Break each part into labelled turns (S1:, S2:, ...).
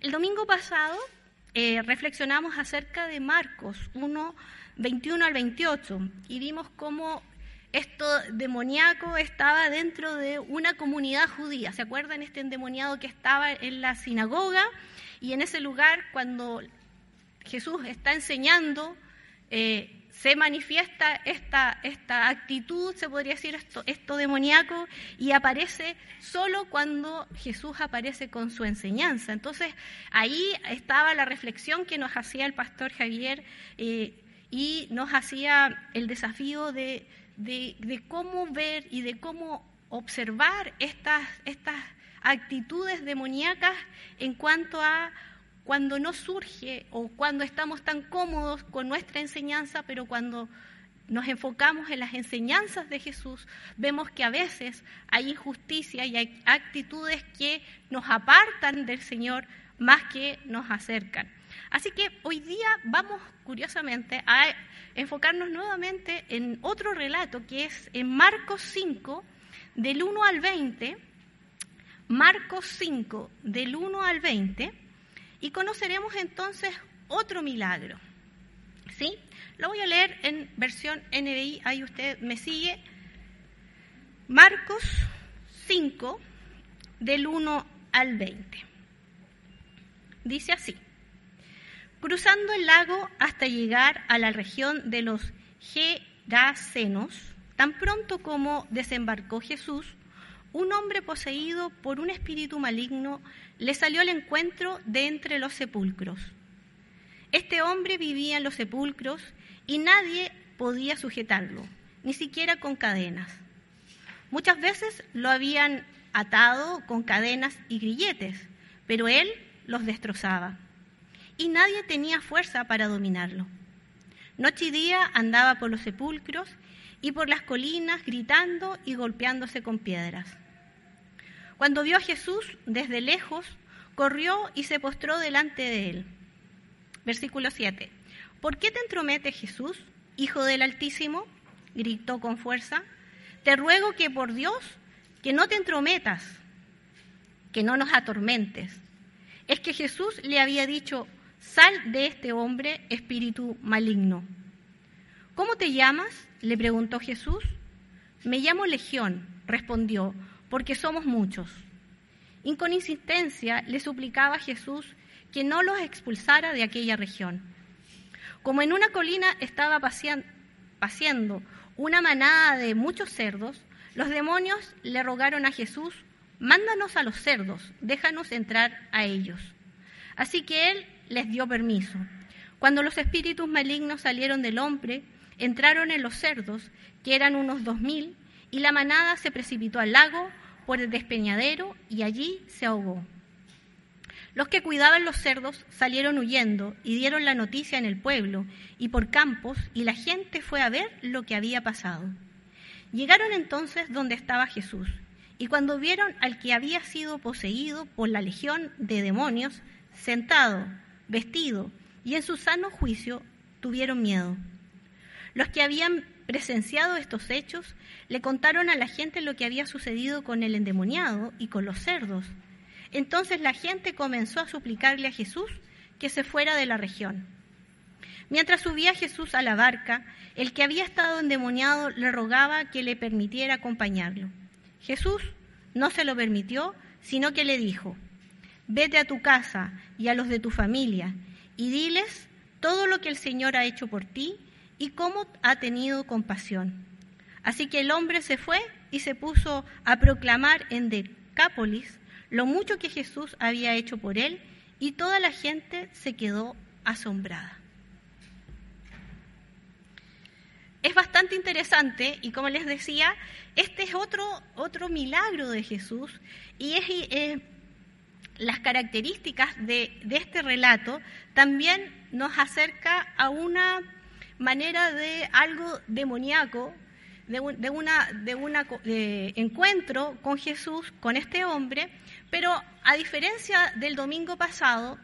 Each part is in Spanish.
S1: El domingo pasado eh, reflexionamos acerca de Marcos 1, 21 al 28 y vimos cómo esto demoníaco estaba dentro de una comunidad judía. ¿Se acuerdan este endemoniado que estaba en la sinagoga? Y en ese lugar, cuando Jesús está enseñando, eh, se manifiesta esta, esta actitud, se podría decir esto, esto demoníaco, y aparece solo cuando Jesús aparece con su enseñanza. Entonces, ahí estaba la reflexión que nos hacía el pastor Javier eh, y nos hacía el desafío de, de, cómo ver y de cómo observar estas, estas actitudes demoníacas en cuanto a cuando no surge o cuando estamos tan cómodos con nuestra enseñanza, pero cuando nos enfocamos en las enseñanzas de Jesús, vemos que a veces hay injusticia y hay actitudes que nos apartan del Señor más que nos acercan. Así que hoy día vamos, curiosamente, a enfocarnos nuevamente en otro relato que es en Marcos 5, del 1 al 20. Marcos 5, del 1 al 20 y conoceremos entonces otro milagro. ¿Sí? Lo voy a leer en versión NBI, ahí usted me sigue. Marcos 5, del 1 al 20. Dice así, cruzando el lago hasta llegar a la región de los Gerasenos, tan pronto como desembarcó Jesús, un hombre poseído por un espíritu maligno le salió al encuentro de entre los sepulcros. Este hombre vivía en los sepulcros y nadie podía sujetarlo, ni siquiera con cadenas. Muchas veces lo habían atado con cadenas y grilletes, pero él los destrozaba y nadie tenía fuerza para dominarlo. Noche y día andaba por los sepulcros y por las colinas gritando y golpeándose con piedras. Cuando vio a Jesús desde lejos, corrió y se postró delante de él. Versículo 7. ¿Por qué te entrometes, Jesús, Hijo del Altísimo? gritó con fuerza. Te ruego que por Dios, que no te entrometas, que no nos atormentes. Es que Jesús le había dicho, sal de este hombre, espíritu maligno. ¿Cómo te llamas? le preguntó Jesús. Me llamo Legión, respondió, porque somos muchos. Y con insistencia le suplicaba a Jesús que no los expulsara de aquella región. Como en una colina estaba paseando una manada de muchos cerdos, los demonios le rogaron a Jesús, mándanos a los cerdos, déjanos entrar a ellos. Así que él les dio permiso. Cuando los espíritus malignos salieron del hombre, entraron en los cerdos, que eran unos dos mil, y la manada se precipitó al lago por el despeñadero y allí se ahogó. Los que cuidaban los cerdos salieron huyendo y dieron la noticia en el pueblo y por campos, y la gente fue a ver lo que había pasado. Llegaron entonces donde estaba Jesús, y cuando vieron al que había sido poseído por la legión de demonios, sentado, vestido y en su sano juicio, tuvieron miedo. Los que habían presenciado estos hechos le contaron a la gente lo que había sucedido con el endemoniado y con los cerdos. Entonces la gente comenzó a suplicarle a Jesús que se fuera de la región. Mientras subía Jesús a la barca, el que había estado endemoniado le rogaba que le permitiera acompañarlo. Jesús no se lo permitió, sino que le dijo, vete a tu casa y a los de tu familia y diles todo lo que el Señor ha hecho por ti y cómo ha tenido compasión. Así que el hombre se fue y se puso a proclamar en Decápolis lo mucho que Jesús había hecho por él y toda la gente se quedó asombrada. es bastante interesante y como les decía, este es otro, otro milagro de Jesús y eh, las características de, de este relato también nos acerca a una manera de algo demoníaco, de un una, de encuentro con Jesús, con este hombre, pero a diferencia del domingo pasado,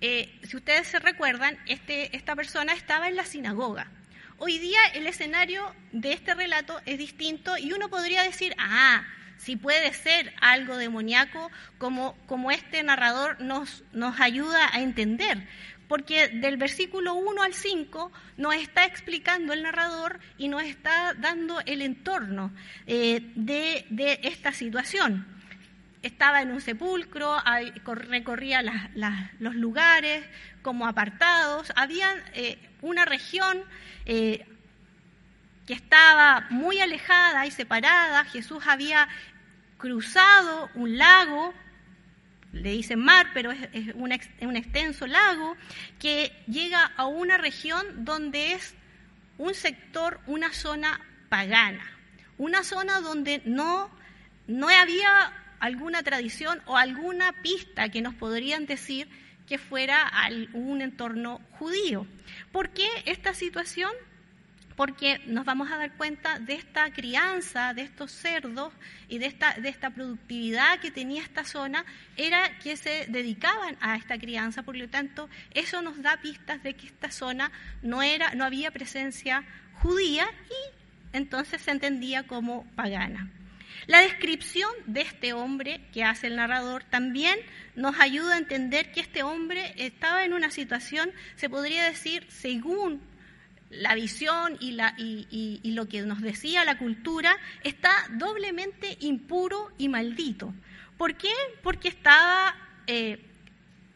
S1: eh, si ustedes se recuerdan, este, esta persona estaba en la sinagoga. Hoy día el escenario de este relato es distinto y uno podría decir, ah, si puede ser algo demoníaco, como, como este narrador nos, nos ayuda a entender porque del versículo 1 al 5 nos está explicando el narrador y nos está dando el entorno eh, de, esta situación. Estaba en un sepulcro, recorría los lugares como apartados, había eh, una región eh, que estaba muy alejada y separada, Jesús había cruzado un lago le dicen mar, pero es, un, extenso lago que llega a una región donde es un sector, una zona pagana, una zona donde no, no había alguna tradición o alguna pista que nos podrían decir que fuera un entorno judío. ¿Por qué esta situación? Porque nos vamos a dar cuenta de esta crianza, de estos cerdos y de esta, de esta productividad que tenía esta zona, era que se dedicaban a esta crianza, por lo tanto, eso nos da pistas de que esta zona no, era, no había presencia judía y entonces se entendía como pagana. La descripción de este hombre que hace el narrador también nos ayuda a entender que este hombre estaba en una situación, se podría decir, según la visión y, la, y, lo que nos decía la cultura está doblemente impuro y maldito. ¿Por qué? Porque estaba eh,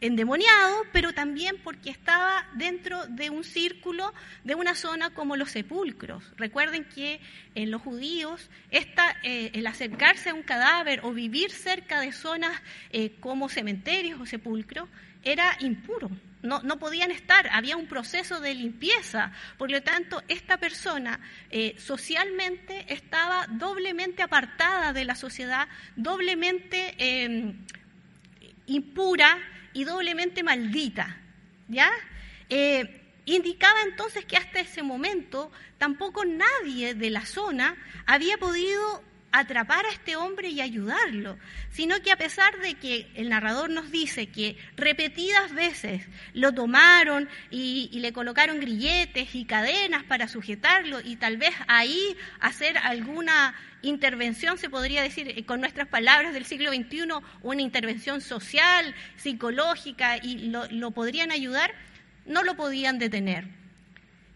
S1: endemoniado, pero también porque estaba dentro de un círculo, de una zona como los sepulcros. Recuerden que en los judíos esta, eh, el acercarse a un cadáver o vivir cerca de zonas eh, como cementerios o sepulcros era impuro no, podían estar, había un proceso de limpieza. Por lo tanto, esta persona eh, socialmente estaba doblemente apartada de la sociedad, doblemente em, impura y doblemente maldita. ¿Ya? Eh, indicaba entonces que hasta ese momento tampoco nadie de la zona había podido atrapar a este hombre y ayudarlo, sino que a pesar de que el narrador nos dice que repetidas veces lo tomaron y, le colocaron grilletes y cadenas para sujetarlo y tal vez ahí hacer alguna intervención, se podría decir eh, con nuestras palabras del siglo XXI, una intervención social, psicológica y lo, lo podrían ayudar, no lo podían detener.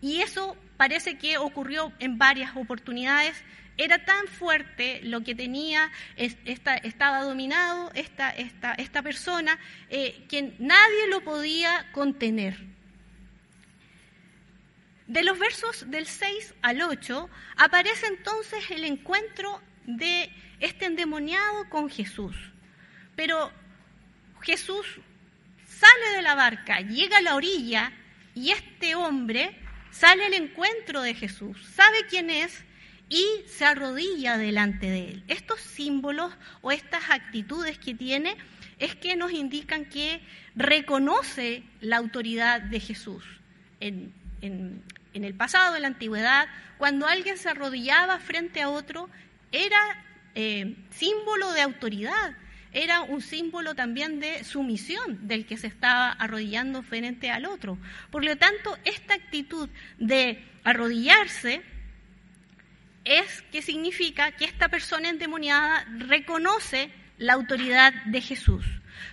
S1: Y eso parece que ocurrió en varias oportunidades era tan fuerte lo que tenía, estaba dominado esta, persona, eh, que nadie lo podía contener. De los versos del 6 al 8 aparece entonces el encuentro de este endemoniado con Jesús. Pero Jesús sale de la barca, llega a la orilla y este hombre sale al encuentro de Jesús, sabe quién es, y se arrodilla delante de él. Estos símbolos o estas actitudes que tiene es que nos indican que reconoce la autoridad de Jesús. En, el pasado, en la antigüedad, cuando alguien se arrodillaba frente a otro, era eh, símbolo de autoridad, era un símbolo también de sumisión del que se estaba arrodillando frente al otro. Por lo tanto, esta actitud de arrodillarse es que significa que esta persona endemoniada reconoce la autoridad de Jesús.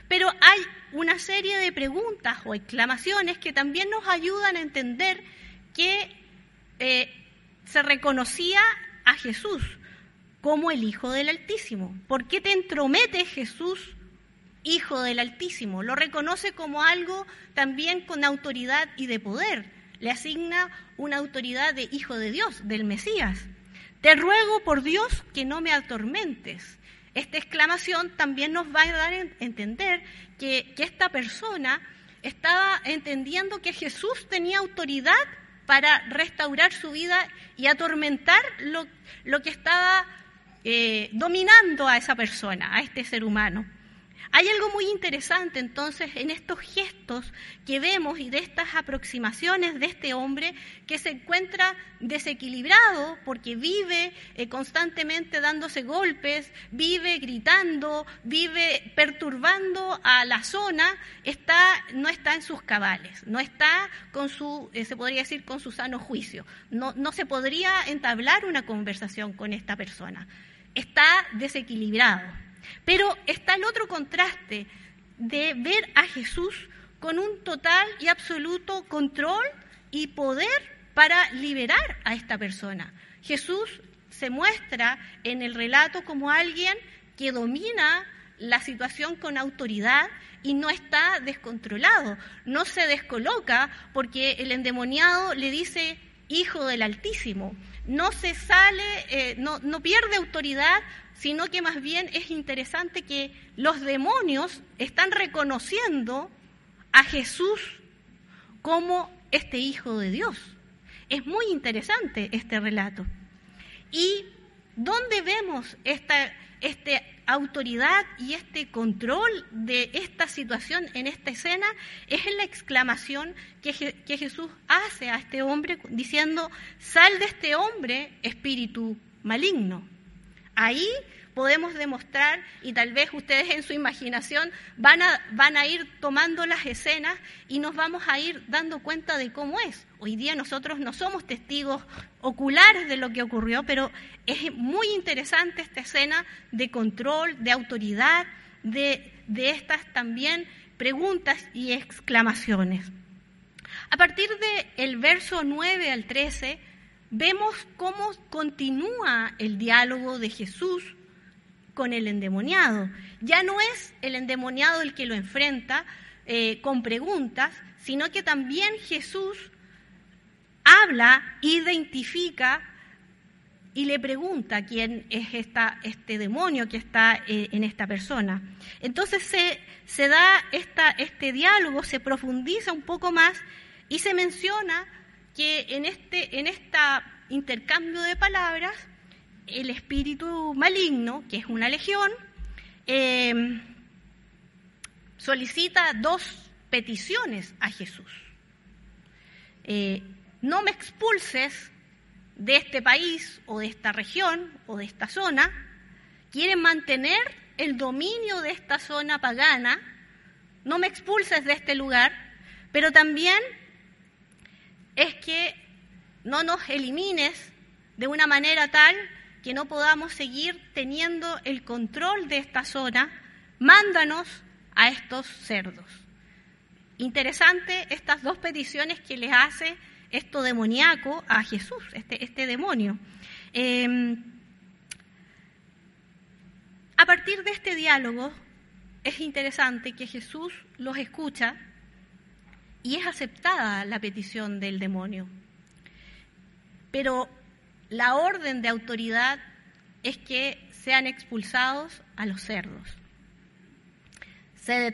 S1: Pero hay una serie de preguntas o exclamaciones que también nos ayudan a entender que eh, se reconocía a Jesús como el Hijo del Altísimo. ¿Por qué te entromete Jesús, Hijo del Altísimo? Lo reconoce como algo también con autoridad y de poder. Le asigna una autoridad de Hijo de Dios, del Mesías. Te ruego por Dios que no me atormentes. Esta exclamación también nos va a dar a entender que, esta persona estaba entendiendo que Jesús tenía autoridad para restaurar su vida y atormentar lo, que estaba eh, dominando a esa persona, a este ser humano. Hay algo muy interesante entonces en estos gestos que vemos y de estas aproximaciones de este hombre que se encuentra desequilibrado porque vive eh, constantemente dándose golpes, vive gritando, vive perturbando a la zona, está, no está en sus cabales, no está con su, eh, se podría decir, con su sano juicio. No, no se podría entablar una conversación con esta persona. Está desequilibrado. Pero está el otro contraste de ver a Jesús con un total y absoluto control y poder para liberar a esta persona. Jesús se muestra en el relato como alguien que domina la situación con autoridad y no está descontrolado, no se descoloca porque el endemoniado le dice hijo del Altísimo, no se sale, eh, no, no pierde autoridad sino que más bien es interesante que los demonios están reconociendo a Jesús como este Hijo de Dios. Es muy interesante este relato. ¿Y dónde vemos esta, esta autoridad y este control de esta situación en esta escena? Es en la exclamación que Jesús hace a este hombre diciendo, sal de este hombre, espíritu maligno. Ahí podemos demostrar y tal vez ustedes en su imaginación van a, van a ir tomando las escenas y nos vamos a ir dando cuenta de cómo es. Hoy día nosotros no somos testigos oculares de lo que ocurrió, pero es muy interesante esta escena de control, de autoridad, de, de estas también preguntas y exclamaciones. A partir del verso 9 al 13, vemos cómo continúa el diálogo de Jesús con el endemoniado. Ya no es el endemoniado el que lo enfrenta eh, con preguntas, sino que también Jesús habla, identifica y le pregunta quién es esta, este demonio que está eh, en esta persona. Entonces se, se da esta, este diálogo, se profundiza un poco más y se menciona que en este en esta intercambio de palabras, el espíritu maligno, que es una legión, eh, solicita dos peticiones a Jesús. Eh, no me expulses de este país o de esta región o de esta zona. Quieren mantener el dominio de esta zona pagana. No me expulses de este lugar, pero también es que no nos elimines de una manera tal que no podamos seguir teniendo el control de esta zona, mándanos a estos cerdos. Interesante estas dos peticiones que les hace esto demoníaco a Jesús, este, este demonio. Em, a partir de este diálogo es interesante que Jesús los escucha y es aceptada la petición del demonio. Pero la orden de autoridad es que sean expulsados a los cerdos. Se,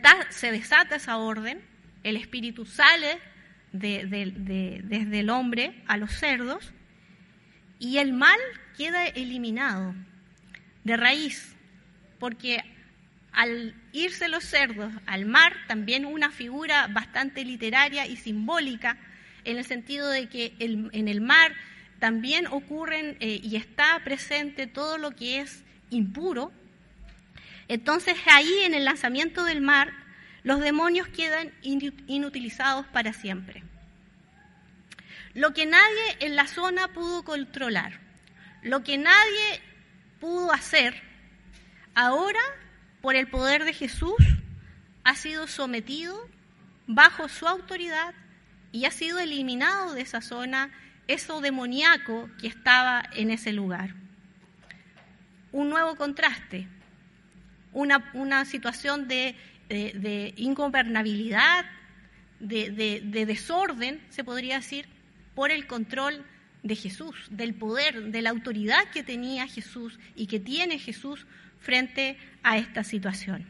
S1: desata esa orden, el espíritu sale desde el hombre a los cerdos y el mal queda eliminado de raíz, porque al irse los cerdos al mar, también una figura bastante literaria y simbólica, en el sentido de que en el mar también ocurren eh, y está presente todo lo que es impuro. Entonces ahí en el lanzamiento del mar, los demonios quedan inutilizados para siempre. Lo que nadie en la zona pudo controlar, lo que nadie pudo hacer, ahora por el poder de Jesús, ha sido sometido bajo su autoridad y ha sido eliminado de esa zona eso demoníaco que estaba en ese lugar. Un nuevo contraste, una, situación de, ingobernabilidad, de, de desorden, se podría decir, por el control de Jesús, del poder, de la autoridad que tenía Jesús y que tiene Jesús frente a esta situación.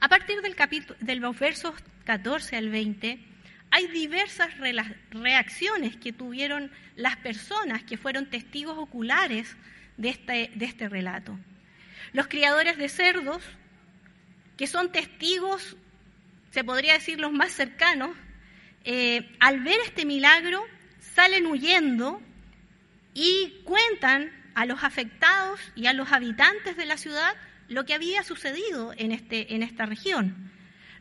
S1: A partir del de los versos 14 al 20, hay diversas reacciones que tuvieron las personas que fueron testigos oculares de este, de este relato. Los criadores de cerdos, que son testigos, se podría decir los más cercanos, eh, al ver este milagro salen huyendo y cuentan a los afectados y a los habitantes de la ciudad lo que había sucedido en, este, en esta región.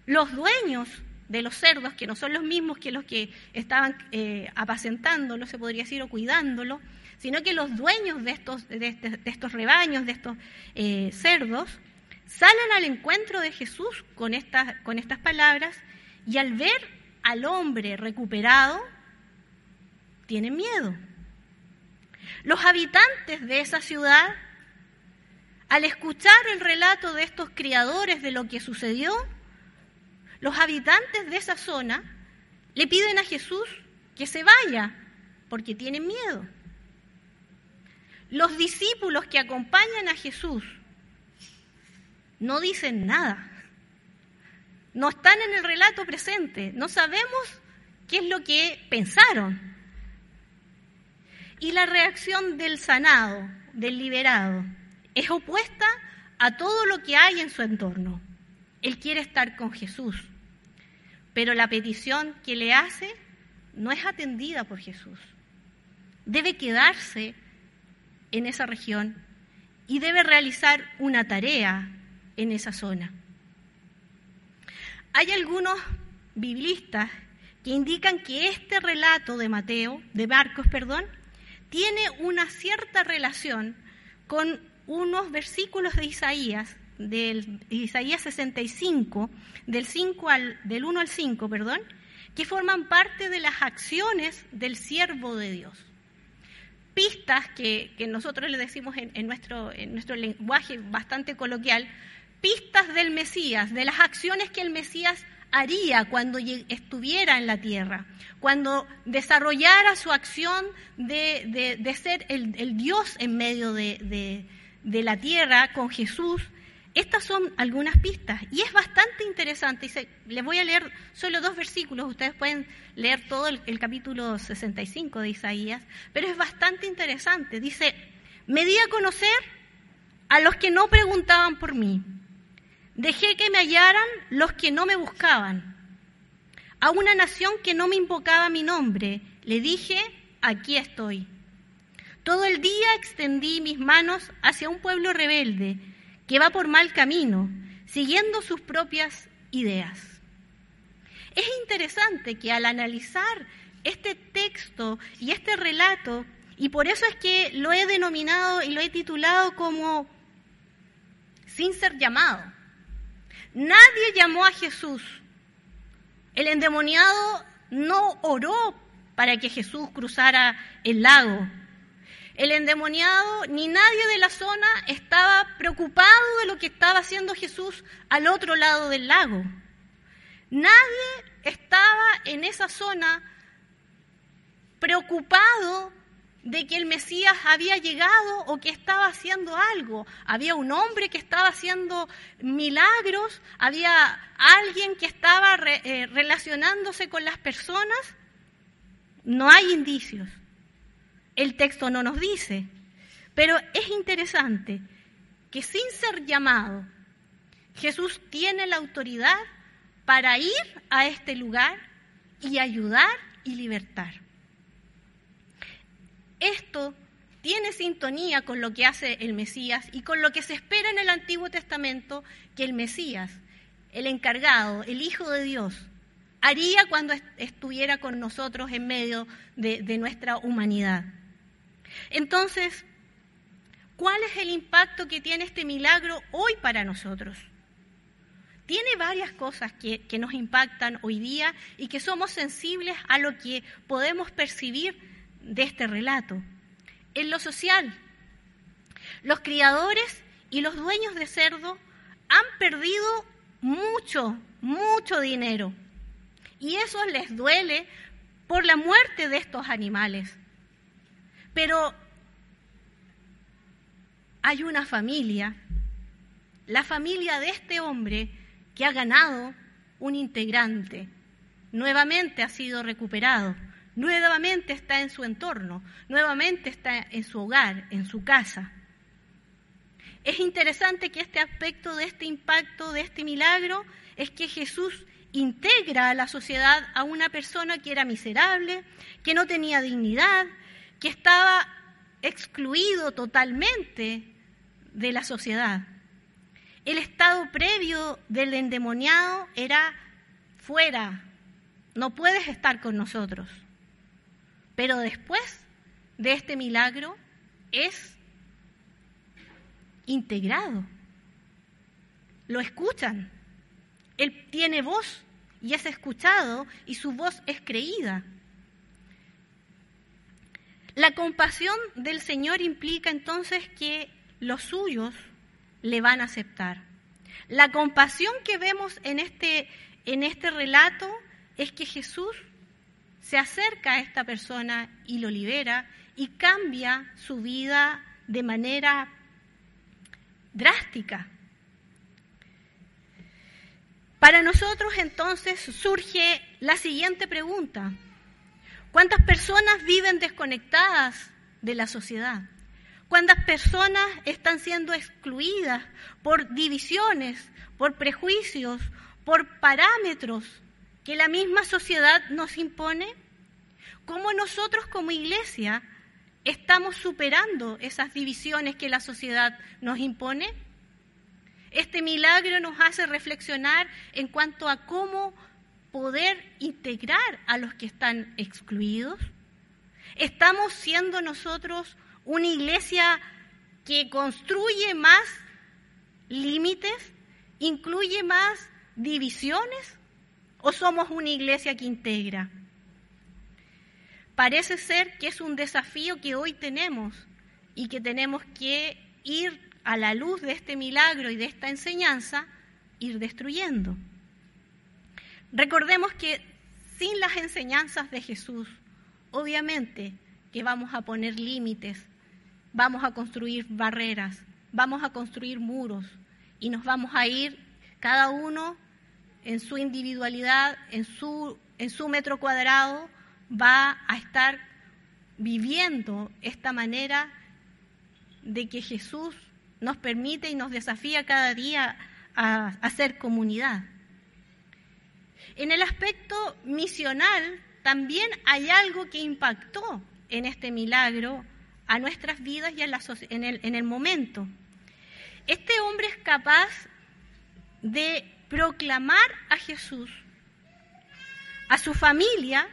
S1: Los dueños de los cerdos, que no son los mismos que los que estaban eh, apacentándolo, se podría decir, o cuidándolo, sino que los dueños de estos, de, este, estos rebaños, de estos eh, cerdos, salen al encuentro de Jesús con estas, con estas palabras y al ver al hombre recuperado, tienen miedo. Los habitantes de esa ciudad, al escuchar el relato de estos criadores de lo que sucedió, los habitantes de esa zona le piden a Jesús que se vaya porque tienen miedo. Los discípulos que acompañan a Jesús no dicen nada. No están en el relato presente. No sabemos qué es lo que pensaron. Y la reacción del sanado, del liberado, es opuesta a todo lo que hay en su entorno. Él quiere estar con Jesús, pero la petición que le hace no es atendida por Jesús. Debe quedarse en esa región y debe realizar una tarea en esa zona. Hay algunos biblistas que indican que este relato de Mateo, de Marcos, perdón, tiene una cierta relación con unos versículos de Isaías del Isaías 65, del, 5 al, del 1 al 5, perdón, que forman parte de las acciones del siervo de Dios. Pistas que, nosotros le decimos en, nuestro, en nuestro lenguaje bastante coloquial, pistas del Mesías, de las acciones que el Mesías haría cuando estuviera en la tierra, cuando desarrollara su acción de, ser el, Dios en medio de, de la tierra con Jesús estas son algunas pistas y es bastante interesante. les voy a leer solo dos versículos, ustedes pueden leer todo el, el, capítulo 65 de Isaías, pero es bastante interesante. Dice, me di a conocer a los que no preguntaban por mí, dejé que me hallaran los que no me buscaban. A una nación que no me invocaba mi nombre, le dije, aquí estoy. Todo el día extendí mis manos hacia un pueblo rebelde que va por mal camino, siguiendo sus propias ideas. Es interesante que al analizar este texto y este relato, y por eso es que lo he denominado y lo he titulado como sin ser llamado. Nadie llamó a Jesús. El endemoniado no oró para que Jesús cruzara el lago. El endemoniado ni nadie de la zona estaba preocupado de lo que estaba haciendo Jesús al otro lado del lago. Nadie estaba en esa zona preocupado de que el Mesías había llegado o que estaba haciendo algo. Había un hombre que estaba haciendo milagros, había alguien que estaba eh, relacionándose con las personas. No hay indicios el texto no nos dice. Pero es interesante que sin ser llamado, Jesús tiene la autoridad para ir a este lugar y ayudar y libertar. Esto tiene sintonía con lo que hace el Mesías y con lo que se espera en el Antiguo Testamento que el Mesías, el encargado, el Hijo de Dios, haría cuando estuviera con nosotros en medio de, nuestra humanidad. Entonces, ¿cuál es el impacto que tiene este milagro hoy para nosotros? Tiene varias cosas que, nos impactan hoy día y que somos sensibles a lo que podemos percibir de este relato. En lo social, los criadores y los dueños de cerdo han perdido mucho, mucho dinero. Y eso les duele por la muerte de estos animales. Pero hay una familia, la familia de este hombre que ha ganado un integrante nuevamente ha sido recuperado, nuevamente está en su entorno, nuevamente está en su hogar, en su casa. Es interesante que este aspecto de este impacto, de este milagro, es que Jesús integra a la sociedad a una persona que era miserable, que no tenía dignidad, que estaba excluido totalmente de la sociedad. El estado previo del endemoniado era fuera, no puedes estar con nosotros. Pero después de este milagro es integrado. Lo escuchan. Él tiene voz y es escuchado y su voz es creída. La compasión del Señor implica entonces que los suyos le van a aceptar. La compasión que vemos en este, en este relato es que Jesús se acerca a esta persona y lo libera y cambia su vida de manera drástica. Para nosotros entonces surge la siguiente pregunta. ¿Cuántas personas viven desconectadas de la sociedad? ¿Cuántas personas están siendo excluidas por divisiones, por prejuicios, por parámetros que la misma sociedad nos impone? ¿Cómo nosotros como iglesia estamos superando esas divisiones que la sociedad nos impone? Este milagro nos hace reflexionar en cuanto a cómo poder integrar a los que están excluidos. ¿Estamos siendo nosotros una iglesia que construye más límites, incluye más divisiones? ¿O somos una iglesia que integra? Parece ser que es un desafío que hoy tenemos y que tenemos que ir a la luz de este milagro y de esta enseñanza, ir destruyendo. Recordemos que sin las enseñanzas de Jesús, obviamente que vamos a poner límites, vamos a construir barreras, vamos a construir muros y nos vamos a ir cada uno en su individualidad, en su, metro cuadrado, va a estar viviendo esta manera de que Jesús nos permite y nos desafía cada día a hacer comunidad. En el aspecto misional también hay algo que impactó en este milagro a nuestras vidas y en, el, en el momento. Este hombre es capaz de proclamar a Jesús, a su familia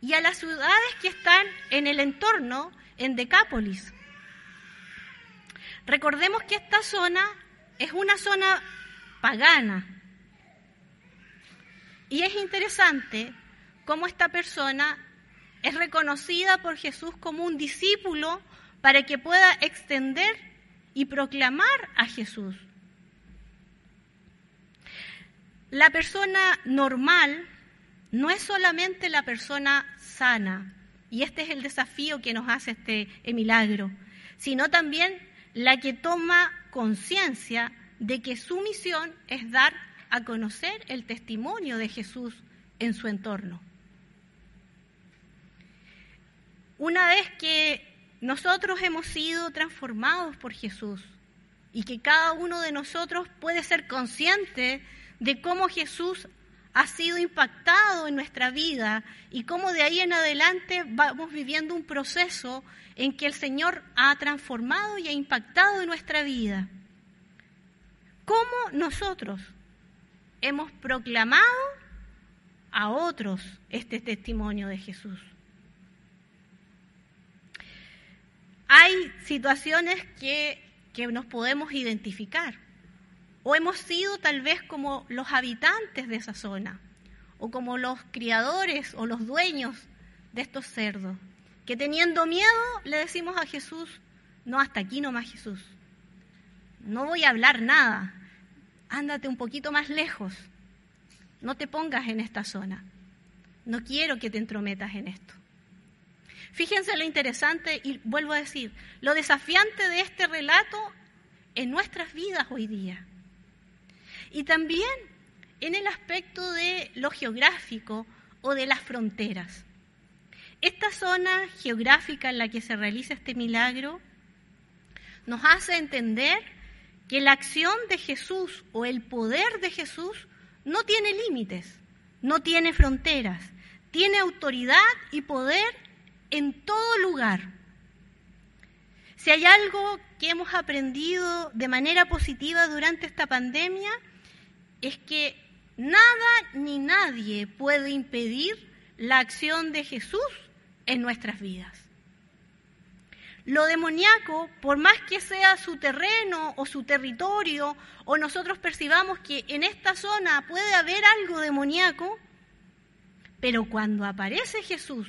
S1: y a las ciudades que están en el entorno en Decápolis. Recordemos que esta zona es una zona pagana. Y es interesante cómo esta persona es reconocida por Jesús como un discípulo para que pueda extender y proclamar a Jesús. La persona normal no es solamente la persona sana, y este es el desafío que nos hace este milagro, sino también la que toma conciencia de que su misión es dar a conocer el testimonio de Jesús en su entorno. Una vez que nosotros hemos sido transformados por Jesús y que cada uno de nosotros puede ser consciente de cómo Jesús ha sido impactado en nuestra vida y cómo de ahí en adelante vamos viviendo un proceso en que el Señor ha transformado y ha impactado en nuestra vida. ¿Cómo nosotros hemos proclamado a otros este testimonio de Jesús? Hay situaciones que, que nos podemos identificar o hemos sido tal vez como los habitantes de esa zona, o como los criadores o los dueños de estos cerdos, que teniendo miedo le decimos a Jesús, no, hasta aquí no más Jesús, no voy a hablar nada, ándate un poquito más lejos, no te pongas en esta zona, no quiero que te entrometas en esto. Fíjense lo interesante y vuelvo a decir, lo desafiante de este relato en nuestras vidas hoy día. Y también en el aspecto de lo geográfico o de las fronteras. Esta zona geográfica en la que se realiza este milagro nos hace entender que la acción de Jesús o el poder de Jesús no tiene límites, no tiene fronteras, tiene autoridad y poder en todo lugar. Si hay algo que hemos aprendido de manera positiva durante esta pandemia, es que nada ni nadie puede impedir la acción de Jesús en nuestras vidas. Lo demoníaco, por más que sea su terreno o su territorio, o nosotros percibamos que en esta zona puede haber algo demoníaco, pero cuando aparece Jesús,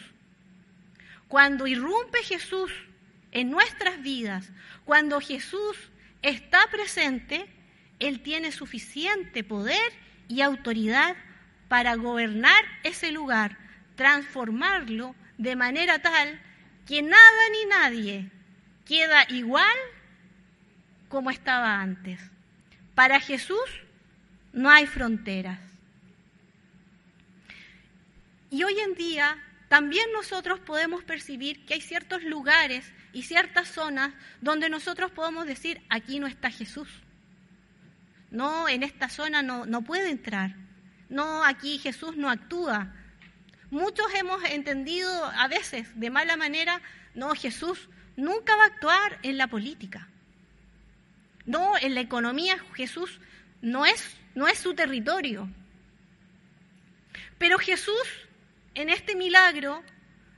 S1: cuando irrumpe Jesús en nuestras vidas, cuando Jesús está presente, Él tiene suficiente poder y autoridad para gobernar ese lugar, transformarlo de manera tal que nada ni nadie queda igual como estaba antes. Para Jesús no hay fronteras. Y hoy en día también nosotros podemos percibir que hay ciertos lugares y ciertas zonas donde nosotros podemos decir, aquí no está Jesús. No, en esta zona no, no puede entrar. No, aquí Jesús no actúa. Muchos hemos entendido a veces de mala manera, no, Jesús nunca va a actuar en la política. No, en la economía Jesús no es, no es su territorio. Pero Jesús en este milagro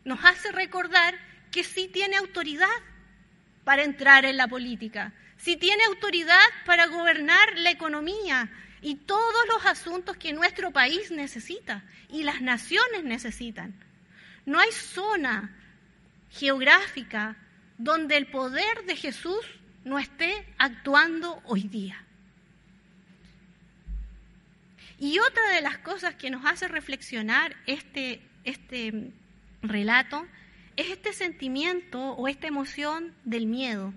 S1: nos hace recordar que sí tiene autoridad para entrar en la política, sí tiene autoridad para gobernar la economía, y todos los asuntos que nuestro país necesita y las naciones necesitan. No hay zona geográfica donde el poder de Jesús no esté actuando hoy día. Y otra de las cosas que nos hace reflexionar este, este relato es este sentimiento o esta emoción del miedo,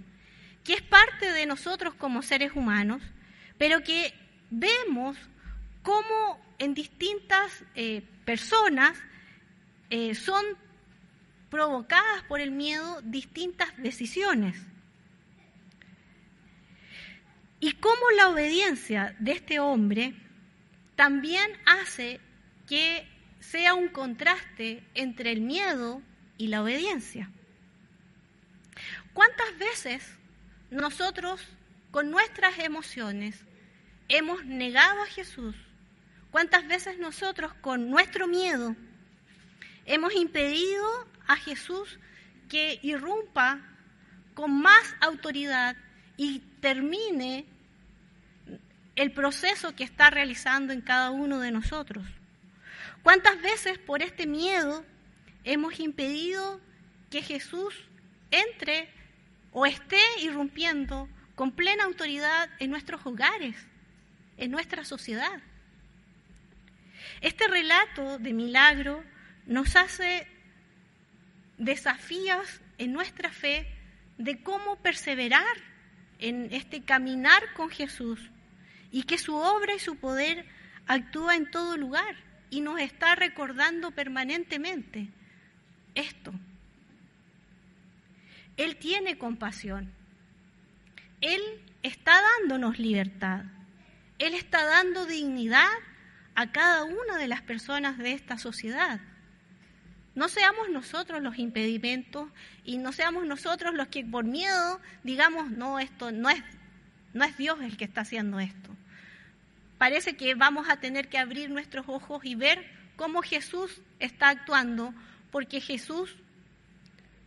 S1: que es parte de nosotros como seres humanos, pero que vemos cómo en distintas eh, personas eh, son provocadas por el miedo distintas decisiones. Y cómo la obediencia de este hombre también hace que sea un contraste entre el miedo y la obediencia. ¿Cuántas veces nosotros con nuestras emociones hemos negado a Jesús? ¿Cuántas veces nosotros con nuestro miedo hemos impedido a Jesús que irrumpa con más autoridad y termine el proceso que está realizando en cada uno de nosotros? ¿Cuántas veces por este miedo hemos impedido que Jesús entre o esté irrumpiendo con plena autoridad en nuestros hogares? En nuestra sociedad. Este relato de milagro nos hace desafíos en nuestra fe de cómo perseverar en este caminar con Jesús y que su obra y su poder actúa en todo lugar y nos está recordando permanentemente esto. Él tiene compasión. Él está dándonos libertad. Él está dando dignidad a cada una de las personas de esta sociedad. No seamos nosotros los impedimentos y no seamos nosotros los que por miedo digamos, no, esto no es, no es Dios el que está haciendo esto. Parece que vamos a tener que abrir nuestros ojos y ver cómo Jesús está actuando, porque Jesús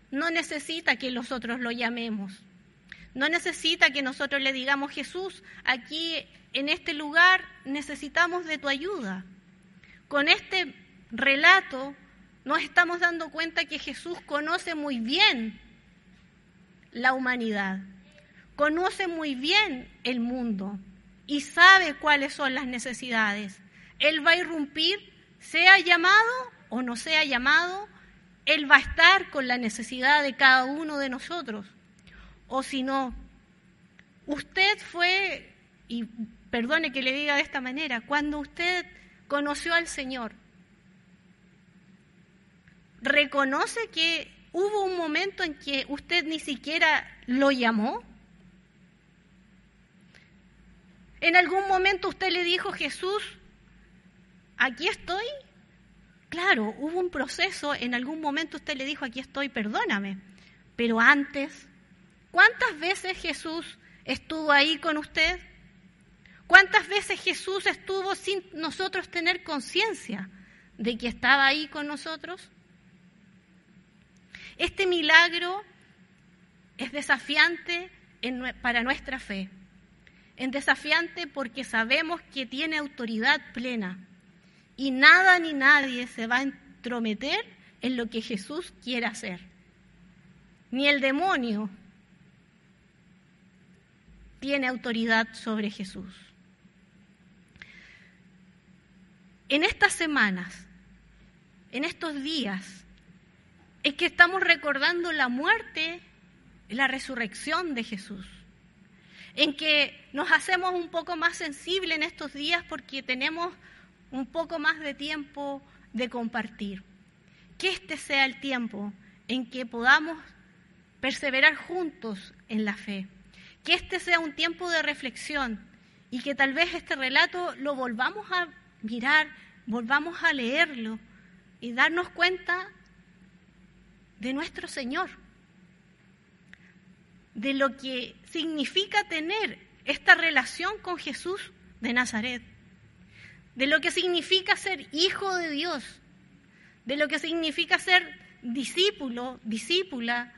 S1: no necesita que nosotros lo llamemos. No necesita que nosotros le digamos, Jesús, aquí en este lugar necesitamos de tu ayuda. Con este relato nos estamos dando cuenta que Jesús conoce muy bien la humanidad, conoce muy bien el mundo y sabe cuáles son las necesidades. Él va a irrumpir, sea llamado o no sea llamado, Él va a estar con la necesidad de cada uno de nosotros. O si no, usted fue, y perdone que le diga de esta manera, cuando usted conoció al Señor, reconoce que hubo un momento en que usted ni siquiera lo llamó. En algún momento usted le dijo, Jesús, aquí estoy. Claro, hubo un proceso, en algún momento usted le dijo, aquí estoy, perdóname. Pero antes, ¿cuántas veces Jesús estuvo ahí con usted? ¿Cuántas veces Jesús estuvo sin nosotros tener conciencia de que estaba ahí con nosotros? Este milagro es desafiante para nuestra fe. Es desafiante porque sabemos que tiene autoridad plena y nada ni nadie se va a entrometer en lo que Jesús quiere hacer. Ni el demonio tiene autoridad sobre Jesús. En estas semanas, en estos días, es que estamos recordando la muerte la resurrección de Jesús. En que nos hacemos un poco más sensibles en estos días porque tenemos un poco más de tiempo de compartir. Que este sea el tiempo en que podamos perseverar juntos en la fe. Que este sea un tiempo de reflexión y que tal vez este relato lo volvamos a mirar, volvamos a leerlo y darnos cuenta de nuestro Señor, de lo que significa tener esta relación con Jesús de Nazaret de lo que significa ser hijo de Dios, de lo que significa ser discípulo, discípula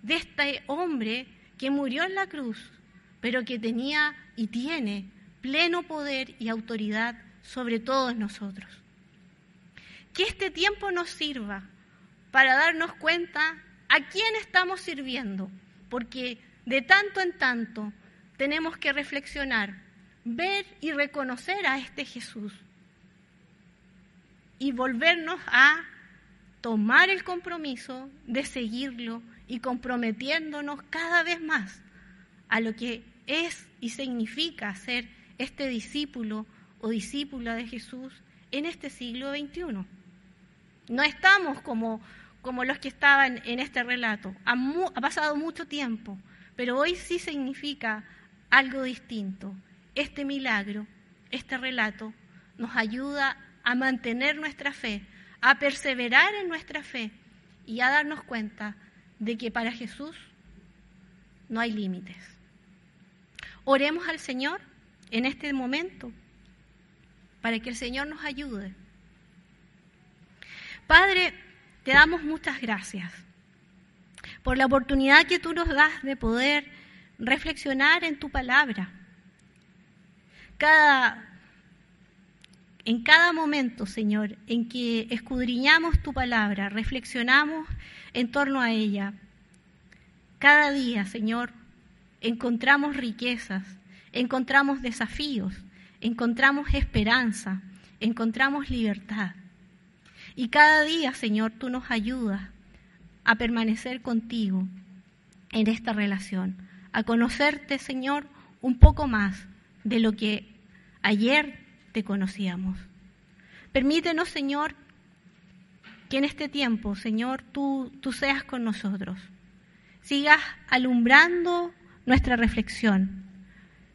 S1: de este hombre que murió en la cruz, pero que tenía y tiene pleno poder y autoridad sobre todos nosotros. Que este tiempo nos sirva para darnos cuenta a quién estamos sirviendo, porque de tanto en tanto tenemos que reflexionar ver y reconocer a este Jesús y volvernos a tomar el compromiso de seguirlo y comprometiéndonos cada vez más a lo que es y significa ser este discípulo o discípula de Jesús en este siglo XXI. No estamos como, como los que estaban en este relato. Ha, ha pasado mucho tiempo, pero hoy sí significa algo distinto este milagro, este relato, nos ayuda a mantener nuestra fe, a perseverar en nuestra fe y a darnos cuenta de que para Jesús no hay límites. Oremos al Señor en este momento para que el Señor nos ayude. Padre, te damos muchas gracias por la oportunidad que tú nos das de poder reflexionar en tu palabra cada, en cada momento, Señor, en que escudriñamos tu palabra, reflexionamos en torno a ella. Cada día, Señor, encontramos riquezas, encontramos desafíos, encontramos esperanza, encontramos libertad. Y cada día, Señor, tú nos ayudas a permanecer contigo en esta relación, a conocerte, Señor, un poco más de lo que ayer te conocíamos. Permítenos, Señor, que en este tiempo, Señor, tú, tú seas con nosotros. Sigas alumbrando nuestra reflexión.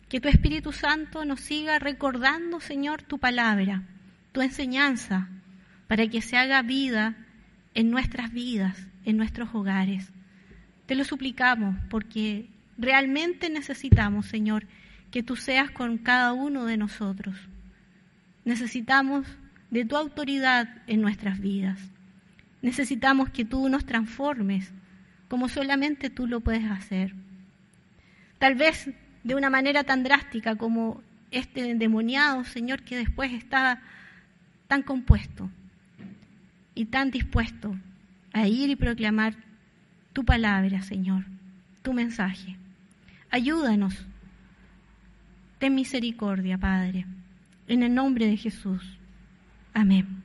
S1: Que tu Espíritu Santo nos siga recordando, Señor, tu palabra, tu enseñanza, para que se haga vida en nuestras vidas, en nuestros hogares. Te lo suplicamos porque realmente necesitamos, Señor, que tú seas con cada uno de nosotros. Necesitamos de tu autoridad en nuestras vidas. Necesitamos que tú nos transformes como solamente tú lo puedes hacer. Tal vez de una manera tan drástica como este endemoniado, Señor, que después está tan compuesto y tan dispuesto a ir y proclamar tu palabra, Señor, tu mensaje. Ayúdanos Ten misericordia, Padre. En el nombre de Jesús. Amén.